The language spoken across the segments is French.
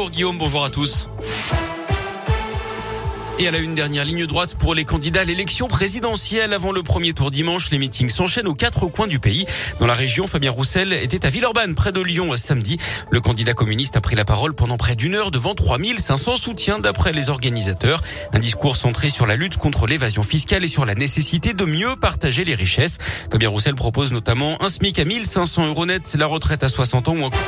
Pour Guillaume, bonjour à tous. Et à la une dernière ligne droite pour les candidats à l'élection présidentielle avant le premier tour dimanche, les meetings s'enchaînent aux quatre coins du pays. Dans la région, Fabien Roussel était à Villeurbanne, près de Lyon, samedi. Le candidat communiste a pris la parole pendant près d'une heure devant 3500 soutiens d'après les organisateurs. Un discours centré sur la lutte contre l'évasion fiscale et sur la nécessité de mieux partager les richesses. Fabien Roussel propose notamment un SMIC à 1500 euros net, la retraite à 60 ans ou encore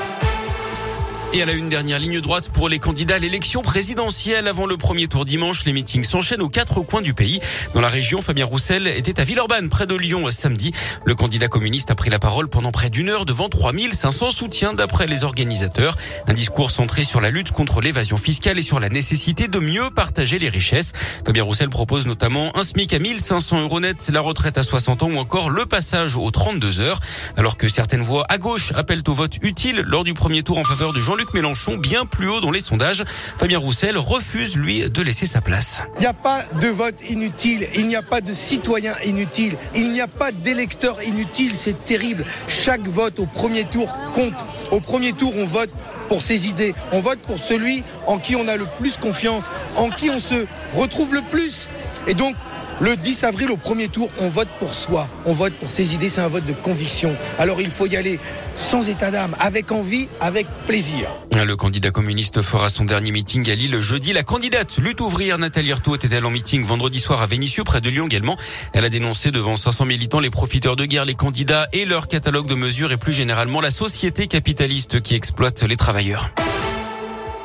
et à la une dernière ligne droite pour les candidats à l'élection présidentielle avant le premier tour dimanche, les meetings s'enchaînent aux quatre coins du pays. Dans la région, Fabien Roussel était à Villeurbanne, près de Lyon, samedi. Le candidat communiste a pris la parole pendant près d'une heure devant 3500 soutiens d'après les organisateurs. Un discours centré sur la lutte contre l'évasion fiscale et sur la nécessité de mieux partager les richesses. Fabien Roussel propose notamment un SMIC à 1500 euros net, la retraite à 60 ans ou encore le passage aux 32 heures. Alors que certaines voix à gauche appellent au vote utile lors du premier tour en faveur de Jean Jean-Luc Mélenchon bien plus haut dans les sondages. Fabien Roussel refuse, lui, de laisser sa place. Il n'y a pas de vote inutile, il n'y a pas de citoyen inutile, il n'y a pas d'électeur inutile, c'est terrible. Chaque vote au premier tour compte. Au premier tour, on vote pour ses idées, on vote pour celui en qui on a le plus confiance, en qui on se retrouve le plus. Et donc, le 10 avril, au premier tour, on vote pour soi, on vote pour ses idées, c'est un vote de conviction. Alors il faut y aller sans état d'âme, avec envie, avec plaisir. Le candidat communiste fera son dernier meeting à Lille jeudi. La candidate lutte ouvrière Nathalie Arthaud était-elle en meeting vendredi soir à Vénissieux, près de Lyon également. Elle a dénoncé devant 500 militants les profiteurs de guerre, les candidats et leur catalogue de mesures et plus généralement la société capitaliste qui exploite les travailleurs.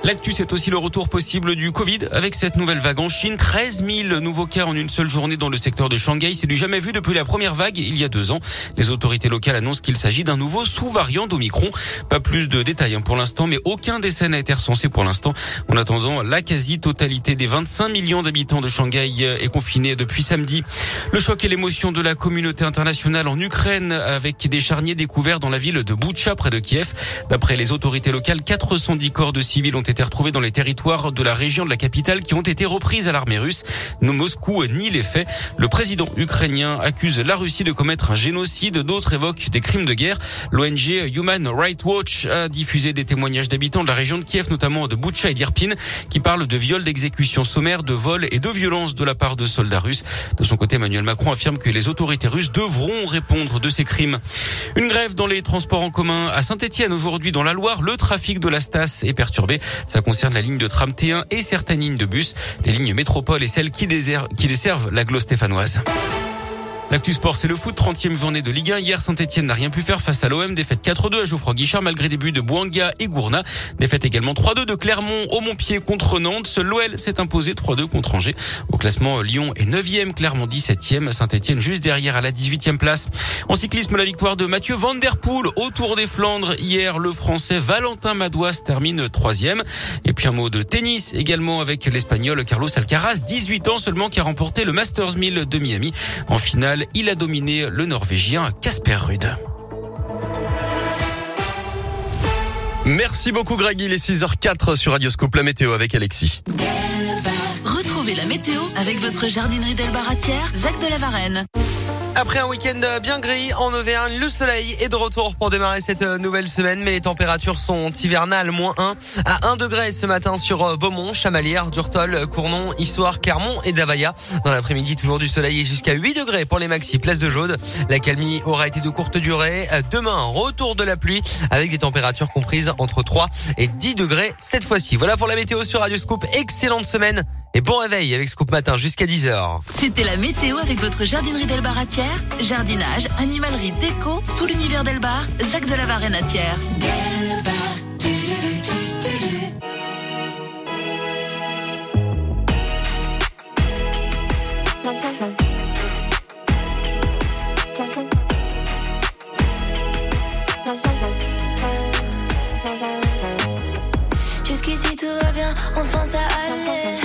L'actu, c'est aussi le retour possible du Covid avec cette nouvelle vague en Chine. 13 000 nouveaux cas en une seule journée dans le secteur de Shanghai. C'est du jamais vu depuis la première vague il y a deux ans. Les autorités locales annoncent qu'il s'agit d'un nouveau sous-variant d'Omicron. Pas plus de détails hein, pour l'instant, mais aucun décès n'a été recensé pour l'instant. En attendant, la quasi-totalité des 25 millions d'habitants de Shanghai est confinée depuis samedi. Le choc et l'émotion de la communauté internationale en Ukraine avec des charniers découverts dans la ville de Boutcha près de Kiev. D'après les autorités locales, 410 corps de civils ont été été retrouvés dans les territoires de la région de la capitale qui ont été reprises à l'armée russe. Moscou nie les faits. Le président ukrainien accuse la Russie de commettre un génocide. D'autres évoquent des crimes de guerre. L'ONG Human Rights Watch a diffusé des témoignages d'habitants de la région de Kiev, notamment de Boutcha et d'Irpin, qui parlent de viols, d'exécutions sommaires, de vols et de violences de la part de soldats russes. De son côté, Emmanuel Macron affirme que les autorités russes devront répondre de ces crimes. Une grève dans les transports en commun à Saint-Etienne aujourd'hui dans la Loire. Le trafic de la Stas est perturbé. Ça concerne la ligne de tram T1 et certaines lignes de bus. Les lignes métropole et celles qui, desservent la Glo stéphanoise. L'actu sport, c'est le foot. 30e journée de Ligue 1. Hier, Saint-Etienne n'a rien pu faire face à l'OM. Défaite 4-2 à Geoffroy Guichard malgré des buts de Bouanga et Gourna. Défaite également 3-2 de Clermont au Montpied contre Nantes. L'OL s'est imposé 3-2 contre Angers. Au classement, Lyon est 9e, Clermont 17e, Saint-Etienne juste derrière à la 18e place. En cyclisme, la victoire de Mathieu Van Der Poel au Tour des Flandres. Hier, le Français Valentin Madouas termine 3e. Et puis un mot de tennis également avec l'Espagnol Carlos Alcaraz, 18 ans seulement, qui a remporté le Masters 1000 de Miami. En finale, il a dominé le Norvégien Casper Ruud. Merci beaucoup Greg, il est 6h04 sur Radioscope, la météo avec Alexis. Retrouvez la météo avec votre jardinerie d'Elbaratière, Zac de la Varenne. Après un week-end bien gris en Auvergne, le soleil est de retour pour démarrer cette nouvelle semaine, mais les températures sont hivernales, moins 1 à 1 degré ce matin sur euh, Beaumont, Chamalières, Durtol, Cournon, Histoire, Clermont et Davaya. Dans l'après-midi, toujours du soleil et jusqu'à 8 degrés pour les maxi place de Jaude. La calmie aura été de courte durée. Demain, retour de la pluie avec des températures comprises entre 3 et 10 degrés cette fois-ci. Voilà pour la météo sur Radio Scoop. Excellente semaine et bon réveil avec Scoop Matin jusqu'à 10h. C'était la météo avec votre jardinerie d'Elbaratière. Jardinage, animalerie, déco, tout l'univers d'Elbar. Zac de la Varenatière. Jusqu'ici tout va bien, enfin ça allait.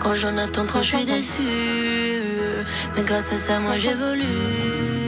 Quand j'en attends trop, je suis déçu. Mais grâce à ça, moi j'évolue.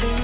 feeling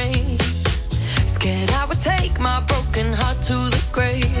take my broken heart to the grave.